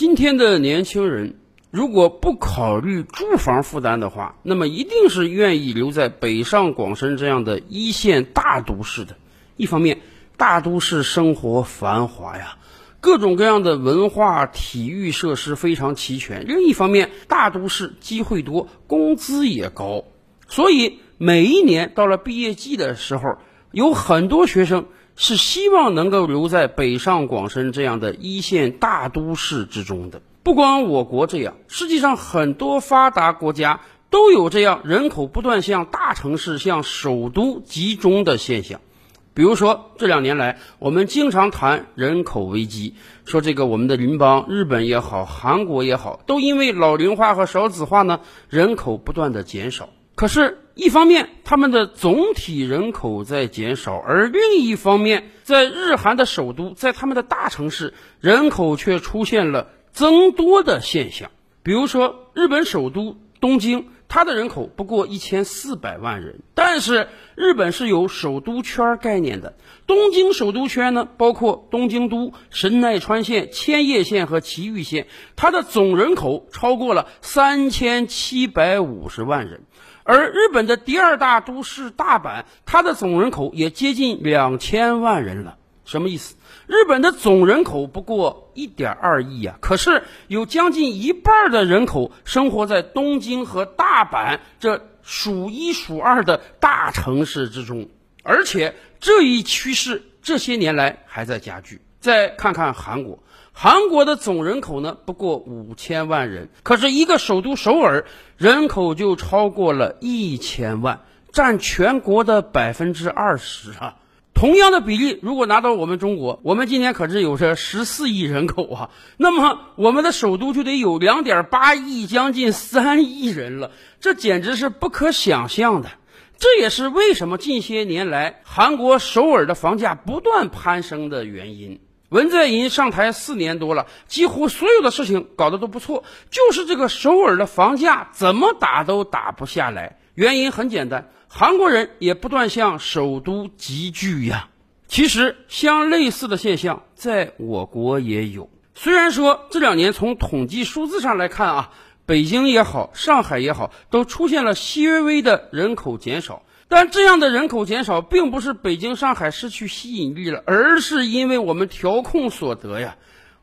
今天的年轻人如果不考虑住房负担的话，那么一定是愿意留在北上广深这样的一线大都市的。一方面，大都市生活繁华呀，各种各样的文化、体育设施非常齐全；另一方面，大都市机会多，工资也高，所以每一年到了毕业季的时候，有很多学生。是希望能够留在北上广深这样的一线大都市之中的。不光我国这样，实际上很多发达国家都有这样人口不断向大城市、向首都集中的现象。比如说，这两年来，我们经常谈人口危机，说这个我们的邻邦日本也好，韩国也好，都因为老龄化和少子化呢，人口不断的减少。可是，一方面他们的总体人口在减少，而另一方面，在日韩的首都，在他们的大城市，人口却出现了增多的现象。比如说，日本首都东京，它的人口不过一千四百万人，但是日本是有首都圈概念的。东京首都圈呢，包括东京都、神奈川县、千叶县和埼玉县，它的总人口超过了三千七百五十万人。而日本的第二大都市大阪，它的总人口也接近两千万人了。什么意思？日本的总人口不过一点二亿啊，可是有将近一半的人口生活在东京和大阪这数一数二的大城市之中，而且这一趋势这些年来还在加剧。再看看韩国。韩国的总人口呢不过五千万人，可是一个首都首尔人口就超过了一千万，占全国的百分之二十啊！同样的比例，如果拿到我们中国，我们今年可是有着十四亿人口啊，那么我们的首都就得有两点八亿，将近三亿人了，这简直是不可想象的。这也是为什么近些年来韩国首尔的房价不断攀升的原因。文在寅上台四年多了，几乎所有的事情搞得都不错，就是这个首尔的房价怎么打都打不下来。原因很简单，韩国人也不断向首都集聚呀。其实，相类似的现象在我国也有。虽然说这两年从统计数字上来看啊，北京也好，上海也好，都出现了些微的人口减少。但这样的人口减少，并不是北京、上海失去吸引力了，而是因为我们调控所得呀。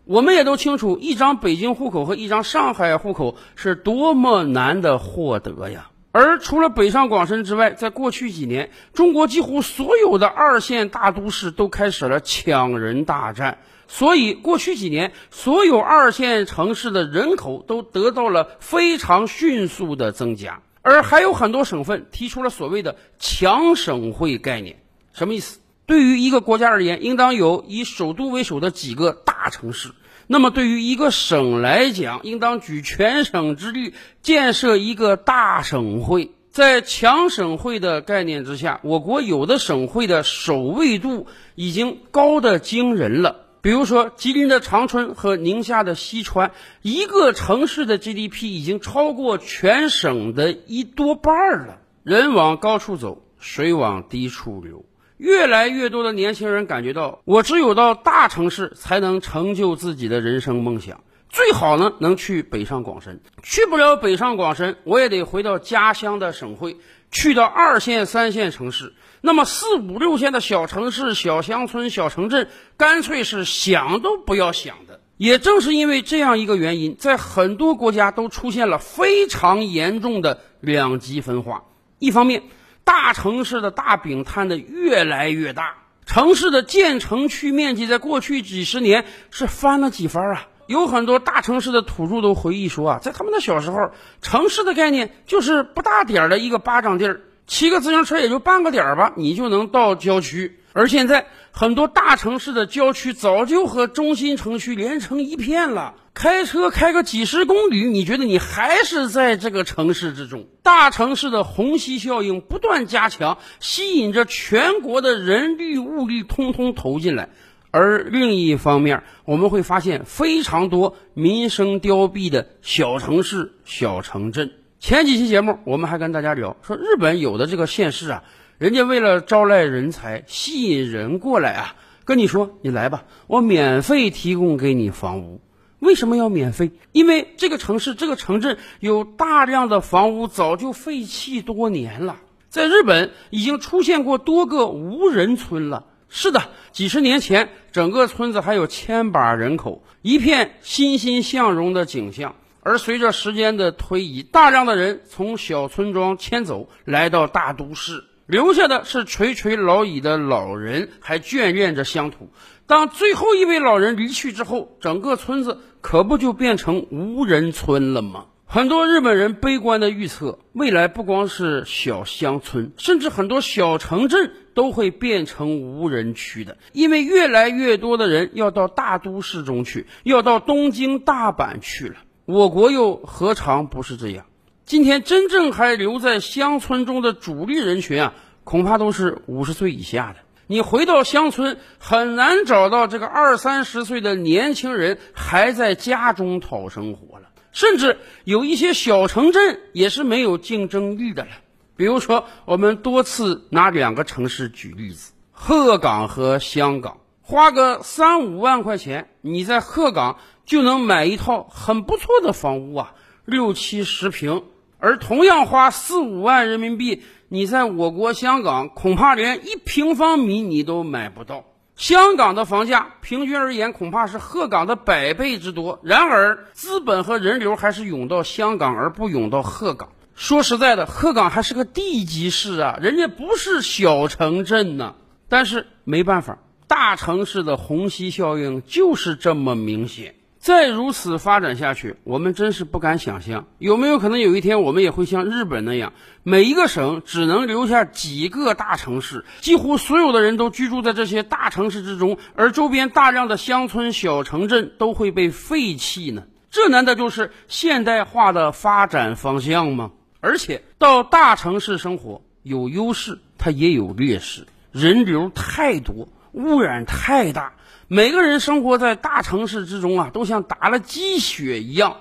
我们也都清楚，一张北京户口和一张上海户口是多么难的获得呀。而除了北上广深之外，在过去几年，中国几乎所有的二线大都市都开始了抢人大战。所以，过去几年，所有二线城市的人口都得到了非常迅速的增加。而还有很多省份提出了所谓的“强省会”概念，什么意思？对于一个国家而言，应当有以首都为首的几个大城市；那么对于一个省来讲，应当举全省之力建设一个大省会。在强省会的概念之下，我国有的省会的首位度已经高的惊人了。比如说，吉林的长春和宁夏的西川，一个城市的 GDP 已经超过全省的一多半了。人往高处走，水往低处流。越来越多的年轻人感觉到，我只有到大城市才能成就自己的人生梦想。最好呢，能去北上广深。去不了北上广深，我也得回到家乡的省会，去到二线、三线城市。那么四五六线的小城市、小乡村、小城镇，干脆是想都不要想的。也正是因为这样一个原因，在很多国家都出现了非常严重的两极分化。一方面，大城市的大饼摊的越来越大，城市的建成区面积在过去几十年是翻了几番啊。有很多大城市的土著都回忆说啊，在他们的小时候，城市的概念就是不大点儿的一个巴掌地儿。骑个自行车也就半个点儿吧，你就能到郊区。而现在很多大城市的郊区早就和中心城区连成一片了，开车开个几十公里，你觉得你还是在这个城市之中。大城市的虹吸效应不断加强，吸引着全国的人力物力通通投进来。而另一方面，我们会发现非常多民生凋敝的小城市、小城镇。前几期节目，我们还跟大家聊说，日本有的这个县市啊，人家为了招来人才、吸引人过来啊，跟你说，你来吧，我免费提供给你房屋。为什么要免费？因为这个城市、这个城镇有大量的房屋早就废弃多年了。在日本已经出现过多个无人村了。是的，几十年前整个村子还有千把人口，一片欣欣向荣的景象。而随着时间的推移，大量的人从小村庄迁走，来到大都市，留下的是垂垂老矣的老人，还眷恋着乡土。当最后一位老人离去之后，整个村子可不就变成无人村了吗？很多日本人悲观的预测，未来不光是小乡村，甚至很多小城镇都会变成无人区的，因为越来越多的人要到大都市中去，要到东京、大阪去了。我国又何尝不是这样？今天真正还留在乡村中的主力人群啊，恐怕都是五十岁以下的。你回到乡村，很难找到这个二三十岁的年轻人还在家中讨生活了。甚至有一些小城镇也是没有竞争力的了。比如说，我们多次拿两个城市举例子：鹤岗和香港。花个三五万块钱，你在鹤岗就能买一套很不错的房屋啊，六七十平；而同样花四五万人民币。你在我国香港恐怕连一平方米你都买不到。香港的房价平均而言恐怕是鹤岗的百倍之多。然而，资本和人流还是涌到香港而不涌到鹤岗。说实在的，鹤岗还是个地级市啊，人家不是小城镇呢。但是没办法，大城市的虹吸效应就是这么明显。再如此发展下去，我们真是不敢想象，有没有可能有一天我们也会像日本那样，每一个省只能留下几个大城市，几乎所有的人都居住在这些大城市之中，而周边大量的乡村小城镇都会被废弃呢？这难道就是现代化的发展方向吗？而且到大城市生活有优势，它也有劣势，人流太多，污染太大。每个人生活在大城市之中啊，都像打了鸡血一样，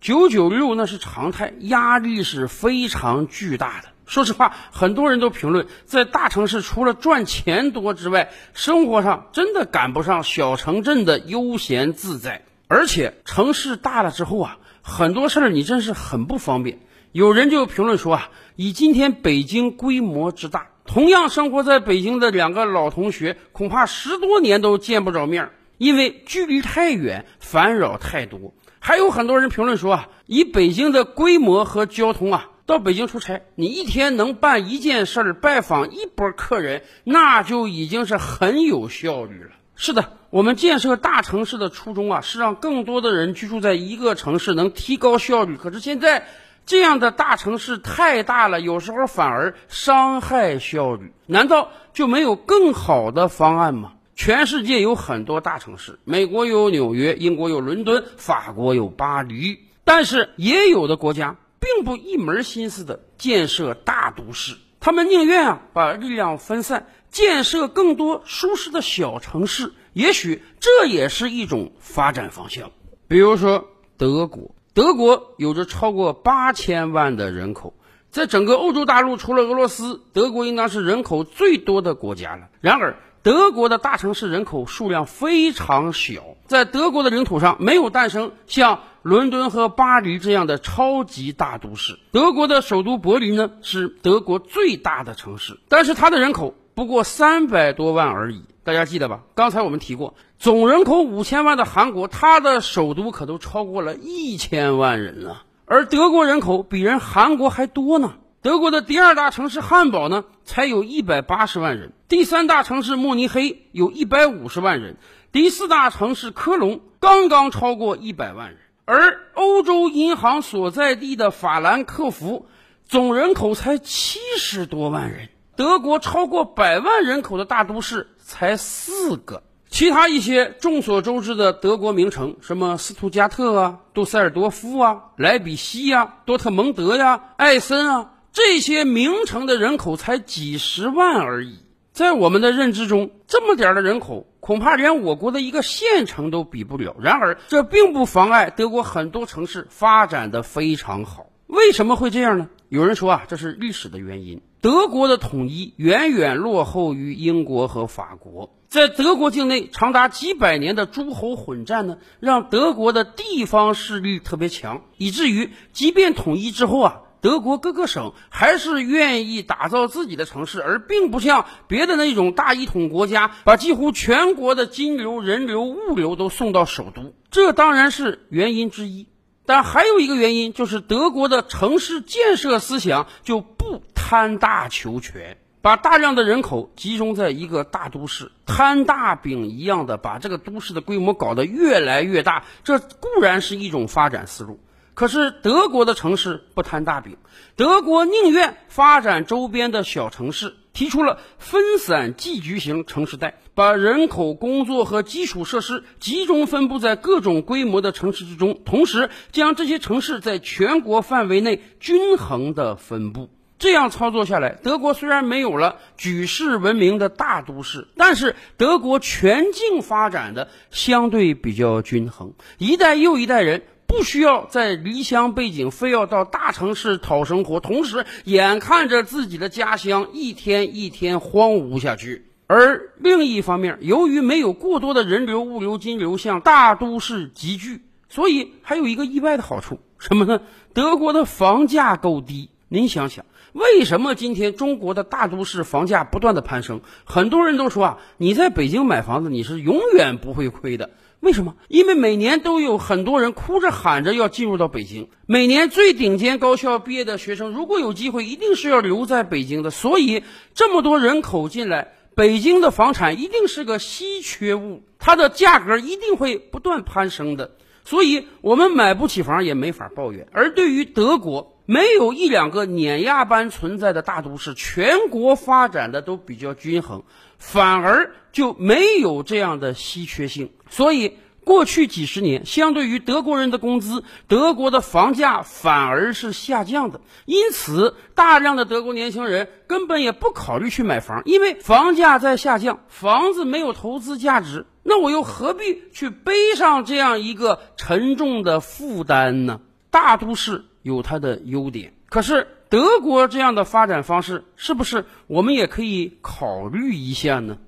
九九六那是常态，压力是非常巨大的。说实话，很多人都评论，在大城市除了赚钱多之外，生活上真的赶不上小城镇的悠闲自在。而且城市大了之后啊，很多事儿你真是很不方便。有人就评论说啊，以今天北京规模之大。同样生活在北京的两个老同学，恐怕十多年都见不着面，因为距离太远，烦扰太多。还有很多人评论说啊，以北京的规模和交通啊，到北京出差，你一天能办一件事儿，拜访一波客人，那就已经是很有效率了。是的，我们建设大城市的初衷啊，是让更多的人居住在一个城市，能提高效率。可是现在。这样的大城市太大了，有时候反而伤害效率。难道就没有更好的方案吗？全世界有很多大城市，美国有纽约，英国有伦敦，法国有巴黎，但是也有的国家并不一门心思的建设大都市，他们宁愿啊把力量分散，建设更多舒适的小城市。也许这也是一种发展方向。比如说德国。德国有着超过八千万的人口，在整个欧洲大陆，除了俄罗斯，德国应当是人口最多的国家了。然而，德国的大城市人口数量非常小，在德国的领土上没有诞生像伦敦和巴黎这样的超级大都市。德国的首都柏林呢，是德国最大的城市，但是它的人口不过三百多万而已。大家记得吧？刚才我们提过，总人口五千万的韩国，它的首都可都超过了一千万人了。而德国人口比人韩国还多呢。德国的第二大城市汉堡呢，才有一百八十万人；第三大城市慕尼黑有一百五十万人；第四大城市科隆刚刚超过一百万人。而欧洲银行所在地的法兰克福，总人口才七十多万人。德国超过百万人口的大都市。才四个，其他一些众所周知的德国名城，什么斯图加特啊、杜塞尔多夫啊、莱比锡呀、多特蒙德呀、艾森啊，这些名城的人口才几十万而已。在我们的认知中，这么点儿的人口，恐怕连我国的一个县城都比不了。然而，这并不妨碍德国很多城市发展的非常好。为什么会这样呢？有人说啊，这是历史的原因。德国的统一远远落后于英国和法国，在德国境内长达几百年的诸侯混战呢，让德国的地方势力特别强，以至于即便统一之后啊，德国各个省还是愿意打造自己的城市，而并不像别的那种大一统国家，把几乎全国的金流、人流、物流都送到首都。这当然是原因之一，但还有一个原因就是德国的城市建设思想就不贪大求全。把大量的人口集中在一个大都市，摊大饼一样的把这个都市的规模搞得越来越大，这固然是一种发展思路。可是德国的城市不摊大饼，德国宁愿发展周边的小城市，提出了分散聚集型城市带，把人口、工作和基础设施集中分布在各种规模的城市之中，同时将这些城市在全国范围内均衡的分布。这样操作下来，德国虽然没有了举世闻名的大都市，但是德国全境发展的相对比较均衡，一代又一代人不需要在离乡背井，非要到大城市讨生活，同时眼看着自己的家乡一天一天荒芜下去。而另一方面，由于没有过多的人流、物流、金流向大都市集聚，所以还有一个意外的好处，什么呢？德国的房价够低。您想想。为什么今天中国的大都市房价不断的攀升？很多人都说啊，你在北京买房子你是永远不会亏的。为什么？因为每年都有很多人哭着喊着要进入到北京。每年最顶尖高校毕业的学生，如果有机会，一定是要留在北京的。所以这么多人口进来，北京的房产一定是个稀缺物，它的价格一定会不断攀升的。所以我们买不起房也没法抱怨。而对于德国，没有一两个碾压般存在的大都市，全国发展的都比较均衡，反而就没有这样的稀缺性。所以，过去几十年，相对于德国人的工资，德国的房价反而是下降的。因此，大量的德国年轻人根本也不考虑去买房，因为房价在下降，房子没有投资价值，那我又何必去背上这样一个沉重的负担呢？大都市。有它的优点，可是德国这样的发展方式，是不是我们也可以考虑一下呢？